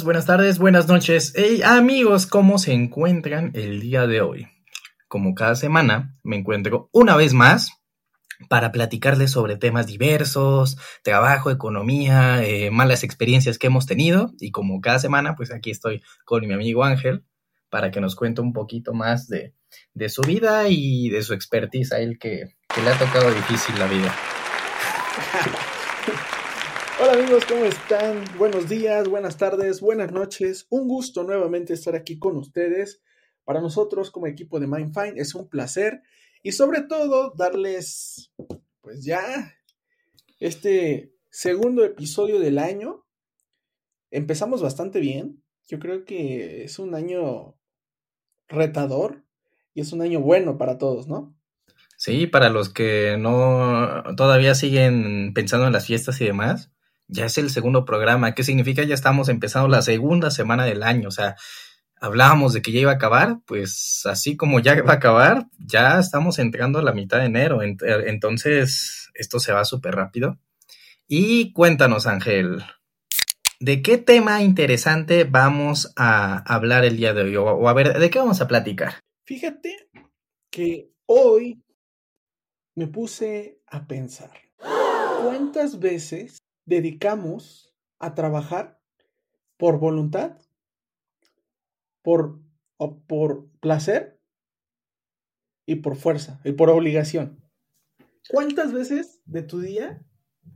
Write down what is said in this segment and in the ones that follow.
Buenas tardes, buenas noches. Hey amigos, ¿cómo se encuentran el día de hoy? Como cada semana, me encuentro una vez más para platicarles sobre temas diversos, trabajo, economía, eh, malas experiencias que hemos tenido. Y como cada semana, pues aquí estoy con mi amigo Ángel para que nos cuente un poquito más de, su vida y de su expertise a él que, que le ha tocado difícil la vida. Hola amigos, ¿cómo están? Buenos días, buenas tardes, buenas noches. Un gusto nuevamente estar aquí con ustedes. Para nosotros como equipo de MindFind es un placer y sobre todo darles pues ya este segundo episodio del año. Empezamos bastante bien. Yo creo que es un año retador y es un año bueno para todos, ¿no? Sí, para los que no todavía siguen pensando en las fiestas y demás, ya es el segundo programa. ¿Qué significa? Ya estamos empezando la segunda semana del año. O sea, hablábamos de que ya iba a acabar, pues así como ya va a acabar, ya estamos entrando a la mitad de enero. Entonces, esto se va súper rápido. Y cuéntanos, Ángel, ¿de qué tema interesante vamos a hablar el día de hoy? O, a ver, ¿de qué vamos a platicar? Fíjate que hoy me puse a pensar. ¿Cuántas veces dedicamos a trabajar por voluntad, por, por placer y por fuerza y por obligación. ¿Cuántas veces de tu día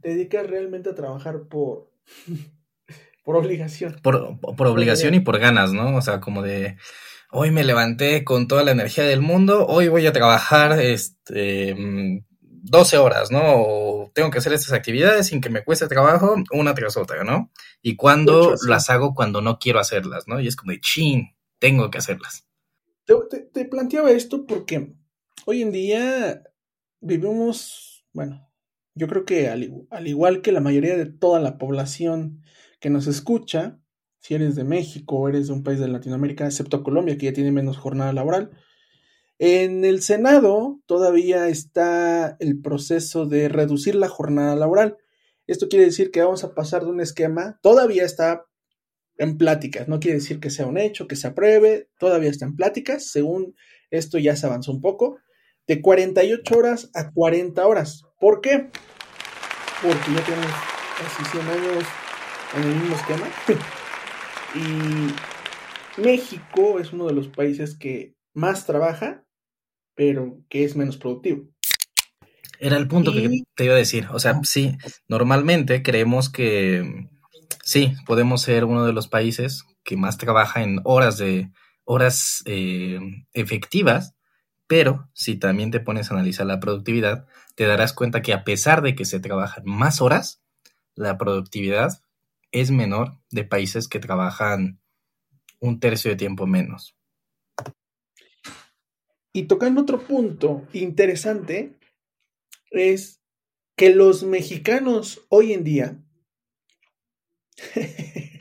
te dedicas realmente a trabajar por, por obligación? Por, por obligación y por ganas, ¿no? O sea, como de hoy me levanté con toda la energía del mundo, hoy voy a trabajar este 12 horas, ¿no? O tengo que hacer estas actividades sin que me cueste trabajo una tras otra, ¿no? Y cuando las hago cuando no quiero hacerlas, ¿no? Y es como de, chin, tengo que hacerlas. Te, planteaba esto porque hoy en día vivimos, bueno, yo creo que al, al igual que la mayoría de toda la población que nos escucha, si eres de México o eres de un país de Latinoamérica, excepto Colombia, que ya tiene menos jornada laboral, en el Senado todavía está el proceso de reducir la jornada laboral. Esto quiere decir que vamos a pasar de un esquema, todavía está en pláticas, no quiere decir que sea un hecho, que se apruebe, todavía está en pláticas, según esto ya se avanzó un poco, de 48 horas a 40 horas. ¿Por qué? Porque ya tenemos casi 100 años en el mismo esquema. y México es uno de los países que más trabaja pero que es menos productivo. Era el punto que te iba a decir. O sea, sí, normalmente creemos que sí, podemos ser uno de los países que más trabaja en horas de horas eh, efectivas, pero si también te pones a analizar la productividad, te darás cuenta que a pesar de que se trabajan más horas, la productividad es menor de países que trabajan un tercio de tiempo menos. Y tocando otro punto interesante, es que los mexicanos hoy en día,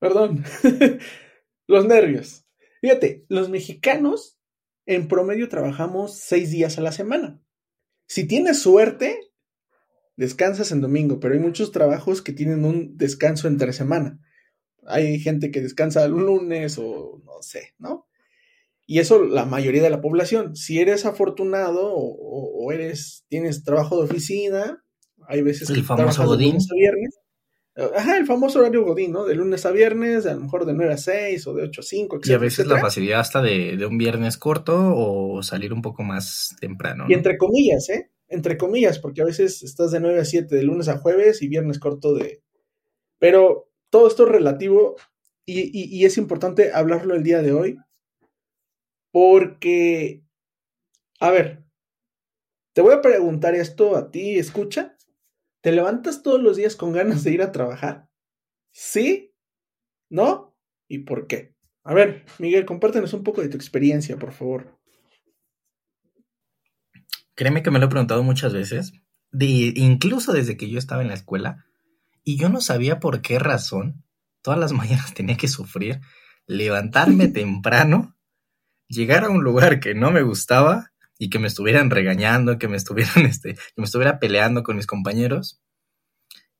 perdón, los nervios. Fíjate, los mexicanos en promedio trabajamos seis días a la semana. Si tienes suerte, descansas en domingo, pero hay muchos trabajos que tienen un descanso entre semana. Hay gente que descansa el lunes o no sé, ¿no? Y eso la mayoría de la población. Si eres afortunado o, eres, tienes trabajo de oficina, hay veces el famoso Godín. De lunes a viernes. Ajá, el famoso horario Godín, ¿no? De lunes a viernes, a lo mejor de 9 a 6 o de 8 a 5, etc. Y a veces la facilidad hasta de, un viernes corto o salir un poco más temprano. Y entre comillas, ¿eh? Entre comillas, porque a veces estás de 9 a 7 de lunes a jueves y viernes corto de... Pero todo esto es relativo y es importante hablarlo el día de hoy porque, a ver, te voy a preguntar esto a ti, escucha. ¿Te levantas todos los días con ganas de ir a trabajar? ¿Sí? ¿No? ¿Y por qué? A ver, Miguel, compártenos un poco de tu experiencia, por favor. Créeme que me lo he preguntado muchas veces, incluso desde que yo estaba en la escuela, y yo no sabía por qué razón todas las mañanas tenía que sufrir levantarme temprano llegar a un lugar que no me gustaba y que me estuvieran regañando, que me estuvieran, este, que me estuviera peleando con mis compañeros,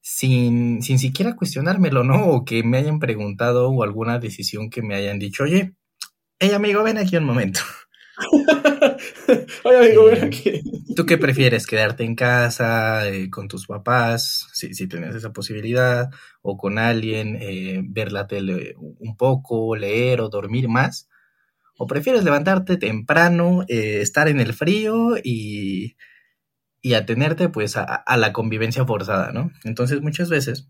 sin, sin siquiera cuestionármelo, ¿no? O que me hayan preguntado o alguna decisión que me hayan dicho, oye, hey amigo, ven aquí un momento. Oye, amigo, ven eh, aquí. ¿Tú qué prefieres? ¿Quedarte en casa eh, con tus papás, si, si tienes esa posibilidad, o con alguien, eh, ver la tele un poco, leer o dormir más? ¿O prefieres levantarte temprano, estar en el frío y, y atenerte pues a, a, la convivencia forzada, ¿no? Entonces muchas veces,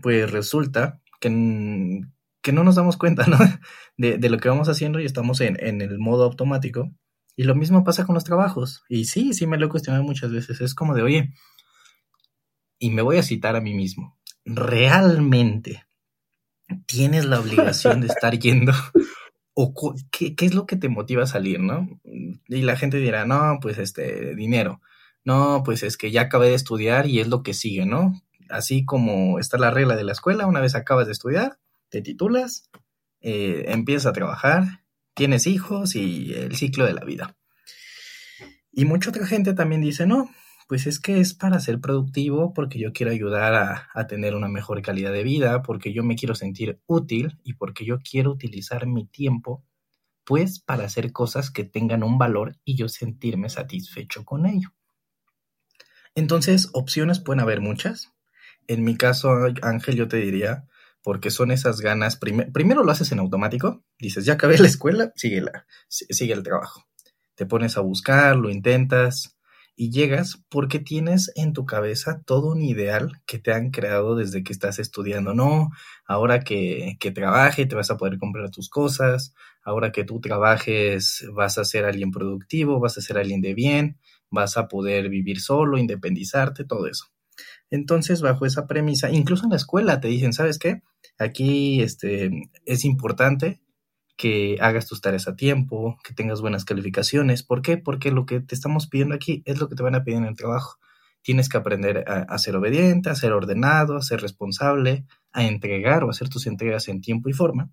pues resulta que, que no nos damos cuenta, ¿no? De, de, lo que vamos haciendo y estamos en, en, el modo automático. Y lo mismo pasa con los trabajos. Y sí, sí me lo he cuestionado muchas veces. Es como de, oye, y me voy a citar a mí mismo. ¿Realmente tienes la obligación de estar yendo? ¿O qué, qué es lo que te motiva a salir, no? Y la gente dirá, no, pues este, dinero. No, pues es que ya acabé de estudiar y es lo que sigue, ¿no? Así como está la regla de la escuela, una vez acabas de estudiar, te titulas, eh, empiezas a trabajar, tienes hijos y el ciclo de la vida. Y mucha otra gente también dice, no, pues es que es para ser productivo porque yo quiero ayudar a, a, tener una mejor calidad de vida, porque yo me quiero sentir útil y porque yo quiero utilizar mi tiempo, pues para hacer cosas que tengan un valor y yo sentirme satisfecho con ello. Entonces, opciones pueden haber muchas. En mi caso, Ángel, yo te diría, porque son esas ganas, prim primero lo haces en automático, dices, ya acabé la escuela, sigue, la, sigue el trabajo. Te pones a buscar, lo intentas y llegas porque tienes en tu cabeza todo un ideal que te han creado desde que estás estudiando. No, ahora que, que trabaje te vas a poder comprar tus cosas, ahora que tú trabajes vas a ser alguien productivo, vas a ser alguien de bien, vas a poder vivir solo, independizarte, todo eso. Entonces, bajo esa premisa, incluso en la escuela te dicen, ¿sabes qué? Aquí este, es importante que hagas tus tareas a tiempo, que tengas buenas calificaciones. ¿Por qué? Porque lo que te estamos pidiendo aquí es lo que te van a pedir en el trabajo. Tienes que aprender a, ser obediente, a ser ordenado, a ser responsable, a entregar o hacer tus entregas en tiempo y forma.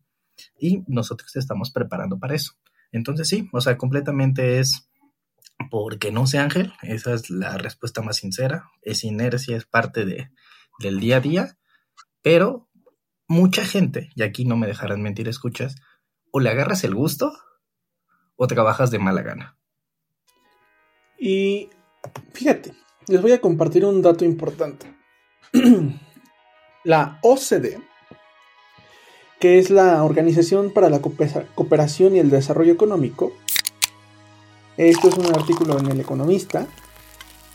Y nosotros te estamos preparando para eso. Entonces sí, o sea, completamente es porque no sé, Ángel, esa es la respuesta más sincera. Es inercia, es parte de, del día a día, pero mucha gente, y aquí no me dejarán mentir, escuchas, o le agarras el gusto o trabajas de mala gana. Y fíjate, les voy a compartir un dato importante. la OCDE, que es la Organización para la Cooperación y el Desarrollo Económico, esto es un artículo en El Economista.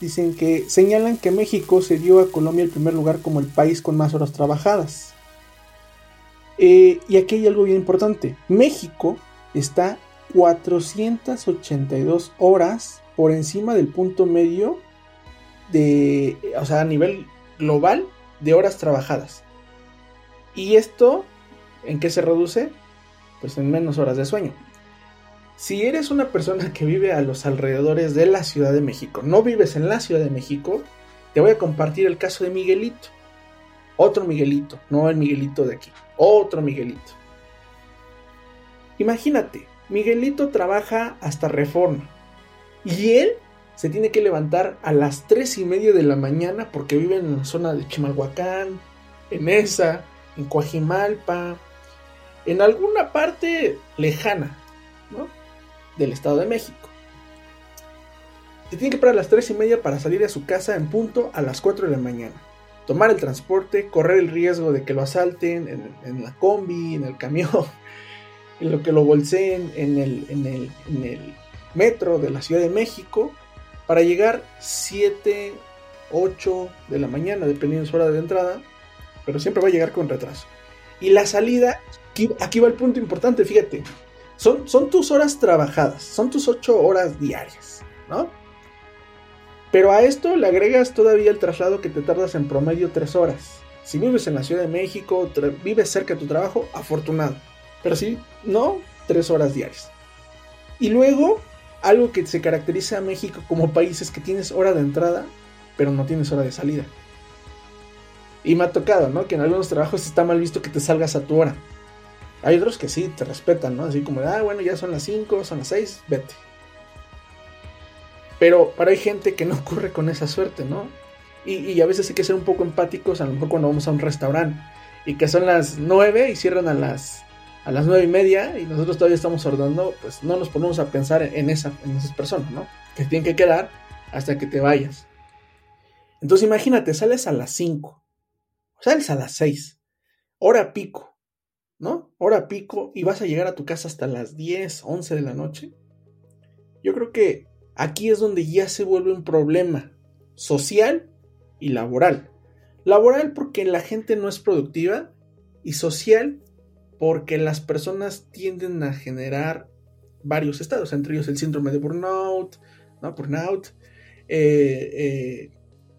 Dicen que señalan que México se dio a Colombia el primer lugar como el país con más horas trabajadas. Eh, y aquí hay algo bien importante. México está 482 horas por encima del punto medio de, o sea, a nivel global de horas trabajadas. ¿Y esto en qué se reduce? Pues en menos horas de sueño. Si eres una persona que vive a los alrededores de la Ciudad de México, no vives en la Ciudad de México, te voy a compartir el caso de Miguelito. Otro Miguelito, no el Miguelito de aquí, otro Miguelito. Imagínate, Miguelito trabaja hasta reforma y él se tiene que levantar a las 3 y media de la mañana porque vive en la zona de Chimalhuacán, en esa, en Coajimalpa, en alguna parte lejana, ¿no? del Estado de México. Se tiene que parar a las 3 y media para salir de su casa en punto a las 4 de la mañana. Tomar el transporte, correr el riesgo de que lo asalten en, la combi, en el camión, en lo que lo bolseen en el, en, el, metro de la Ciudad de México, para llegar 7, 8 de la mañana, dependiendo de su hora de entrada, pero siempre va a llegar con retraso. Y la salida, aquí, aquí va el punto importante, fíjate, son, tus horas trabajadas, son tus ocho horas diarias, ¿no? Pero a esto le agregas todavía el traslado que te tardas en promedio tres horas. Si vives en la Ciudad de México, vives cerca de tu trabajo, afortunado. Pero si no, tres horas diarias. Y luego, algo que se caracteriza a México como país es que tienes hora de entrada, pero no tienes hora de salida. Y me ha tocado, ¿no? Que en algunos trabajos está mal visto que te salgas a tu hora. Hay otros que sí te respetan, ¿no? Así como, ah, bueno, ya son las 5, son las 6, vete. Pero, para hay gente que no ocurre con esa suerte, ¿no? Y, a veces hay que ser un poco empáticos, a lo mejor cuando vamos a un restaurante y que son las nueve y cierran a las a las nueve y media y nosotros todavía estamos ordenando, pues no nos ponemos a pensar en, esa, en esas personas, ¿no? Que tienen que quedar hasta que te vayas. Entonces imagínate, sales a las 5, sales a las 6, hora pico, ¿no? Hora pico y vas a llegar a tu casa hasta las 10, 11 de la noche. Yo creo que aquí es donde ya se vuelve un problema social y laboral. Laboral porque la gente no es productiva y social porque las personas tienden a generar varios estados, entre ellos el síndrome de burnout, ¿no? burnout, eh, eh,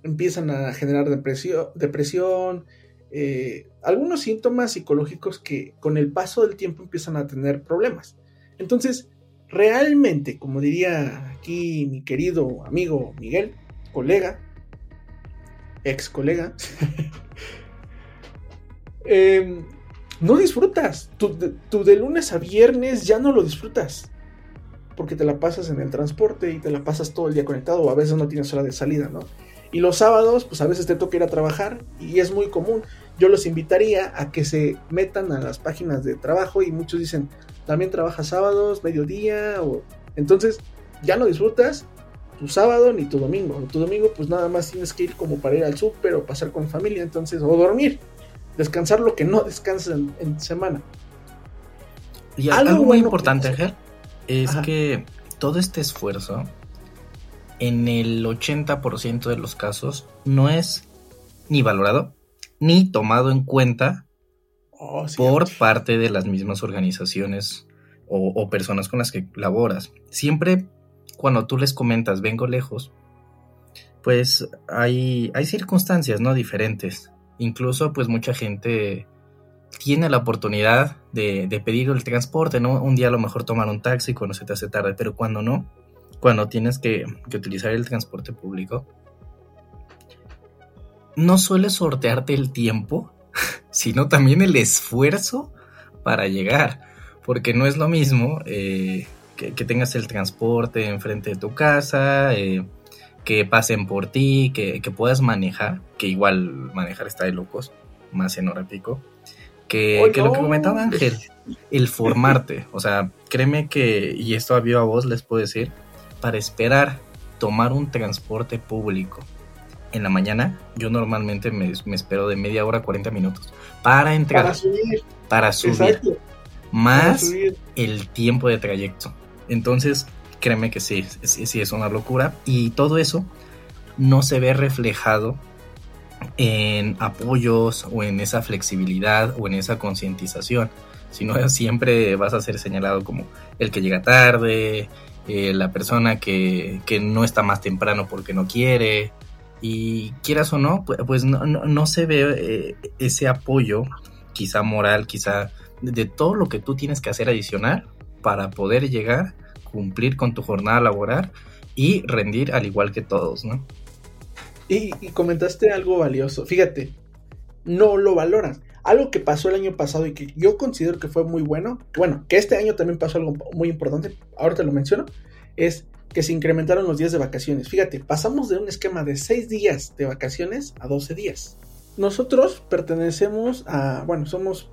empiezan a generar depresión, eh, algunos síntomas psicológicos que con el paso del tiempo empiezan a tener problemas. Entonces, realmente, como diría aquí mi querido amigo Miguel, colega, ex colega, em, no disfrutas. Tu, tu, de lunes a viernes ya no lo disfrutas. Porque te la pasas en el transporte y te la pasas todo el día conectado o a veces no tienes hora de salida, ¿no? Y los sábados, pues a veces te toca ir a trabajar y es muy común. Yo los invitaría a que se metan a las páginas de trabajo y muchos dicen, también trabajas sábados, mediodía, o... Entonces, ya no disfrutas tu sábado ni tu domingo. Tu domingo, pues nada más tienes que ir como para ir al súper o pasar con familia, entonces, o dormir. Descansar lo que no descansas en, semana. Y algo, muy importante, Ángel, es que todo este esfuerzo en el 80% de los casos no es ni valorado ni tomado en cuenta oh, por parte de las mismas organizaciones o, personas con las que laboras. Siempre cuando tú les comentas vengo lejos, pues hay, hay circunstancias no diferentes. Incluso pues mucha gente tiene la oportunidad de, de, pedir el transporte, ¿no? Un día a lo mejor tomar un taxi cuando se te hace tarde, pero cuando no, cuando tienes que, utilizar el transporte público, no suele sortearte el tiempo, sino también el esfuerzo para llegar. Porque no es lo mismo eh, que, tengas el transporte enfrente de tu casa, eh, que pasen por ti, que, puedas manejar, que igual manejar está de locos, más en hora pico, que, que lo que comentaba Ángel, el formarte. O sea, créeme que, y esto a viva voz les puedo decir, para esperar tomar un transporte público en la mañana, yo normalmente me, espero de media hora a 40 minutos para entrar. Para subir. Para subir. Más el tiempo de trayecto. Entonces, créeme que sí, sí, sí, es una locura. Y todo eso no se ve reflejado en apoyos o en esa flexibilidad o en esa concientización, sino siempre vas a ser señalado como el que llega tarde, eh, la persona que, no está más temprano porque no quiere. Y quieras o no, pues, no, se ve eh, ese apoyo, quizá moral, quizá de todo lo que tú tienes que hacer adicional para poder llegar, cumplir con tu jornada laboral y rendir al igual que todos, ¿no? Y, y comentaste algo valioso. Fíjate, no lo valoras. Algo que pasó el año pasado y que yo considero que fue muy bueno, bueno, que este año también pasó algo muy importante, ahora te lo menciono, es que se incrementaron los días de vacaciones. Fíjate, pasamos de un esquema de 6 días de vacaciones a 12 días. Nosotros pertenecemos a, bueno, somos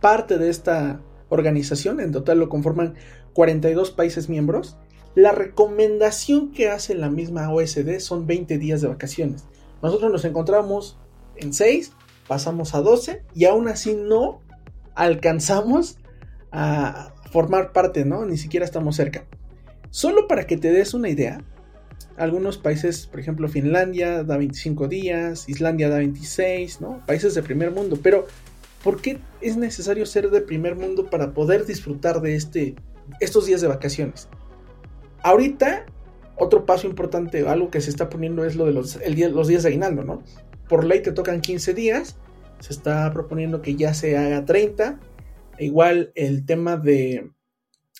parte de esta organización, en total lo conforman 42 países miembros. La recomendación que hace la misma OSD son 20 días de vacaciones. Nosotros nos encontramos en 6 pasamos a 12 y aún así no alcanzamos a formar parte, ¿no? Ni siquiera estamos cerca. Solo para que te des una idea, algunos países, por ejemplo Finlandia da 25 días, Islandia da 26, ¿no? Países de primer mundo, pero ¿por qué es necesario ser de primer mundo para poder disfrutar de este, estos días de vacaciones? Ahorita, otro paso importante, algo que se está poniendo es lo de los, los días de aguinaldo, ¿no? por ley te tocan 15 días, se está proponiendo que ya se haga 30. igual el tema de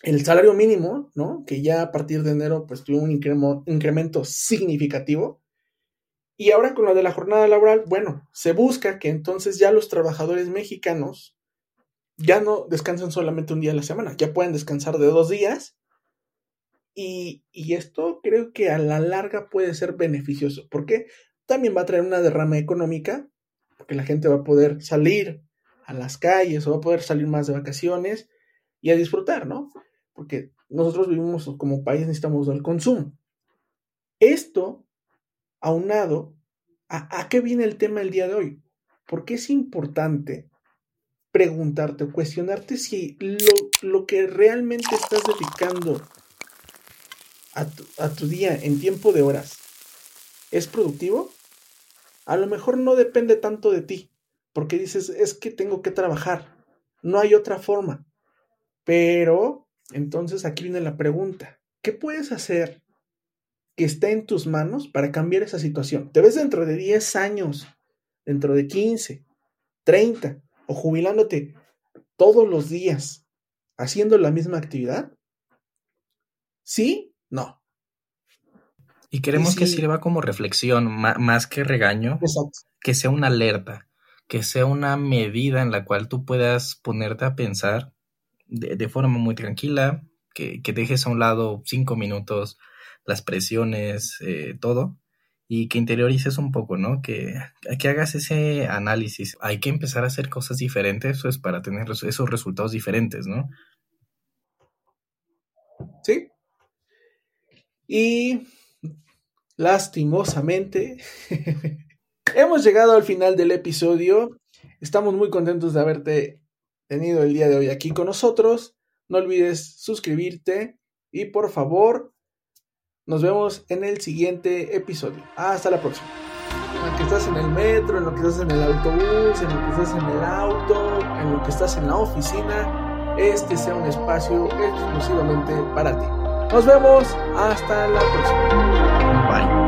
el salario mínimo, ¿no? Que ya a partir de enero pues tuvo un incremento significativo. Y ahora con lo de la jornada laboral, bueno, se busca que entonces ya los trabajadores mexicanos ya no descansen solamente un día a la semana, ya pueden descansar de dos días. Y, y esto creo que a la larga puede ser beneficioso. ¿Por qué? también va a traer una derrama económica, porque la gente va a poder salir a las calles o va a poder salir más de vacaciones y a disfrutar, ¿no? Porque nosotros vivimos como país, necesitamos del consumo. Esto, aunado, ¿a, ¿a qué viene el tema del día de hoy? Porque es importante preguntarte o cuestionarte si lo, lo, que realmente estás dedicando a tu, a tu día en tiempo de horas es productivo. A lo mejor no depende tanto de ti, porque dices, es que tengo que trabajar, no hay otra forma. Pero, entonces aquí viene la pregunta, ¿qué puedes hacer que esté en tus manos para cambiar esa situación? ¿Te ves dentro de 10 años, dentro de 15, 30 o jubilándote todos los días haciendo la misma actividad? ¿Sí? No. Y queremos y sí. que sirva como reflexión, más que regaño, Exacto. que sea una alerta, que sea una medida en la cual tú puedas ponerte a pensar de, forma muy tranquila, que, que, dejes a un lado cinco minutos las presiones, eh, todo, y que interiorices un poco, ¿no? Que, que hagas ese análisis. Hay que empezar a hacer cosas diferentes pues, para tener esos resultados diferentes, ¿no? Sí. Y lastimosamente hemos llegado al final del episodio. Estamos muy contentos de haberte tenido el día de hoy aquí con nosotros. No olvides suscribirte y por favor nos vemos en el siguiente episodio. Hasta la próxima. En lo que estás en el metro, en lo que estás en el autobús, en lo que estás en el auto, en lo que estás en la oficina, este sea un espacio exclusivamente para ti. Nos vemos hasta la próxima. Bye.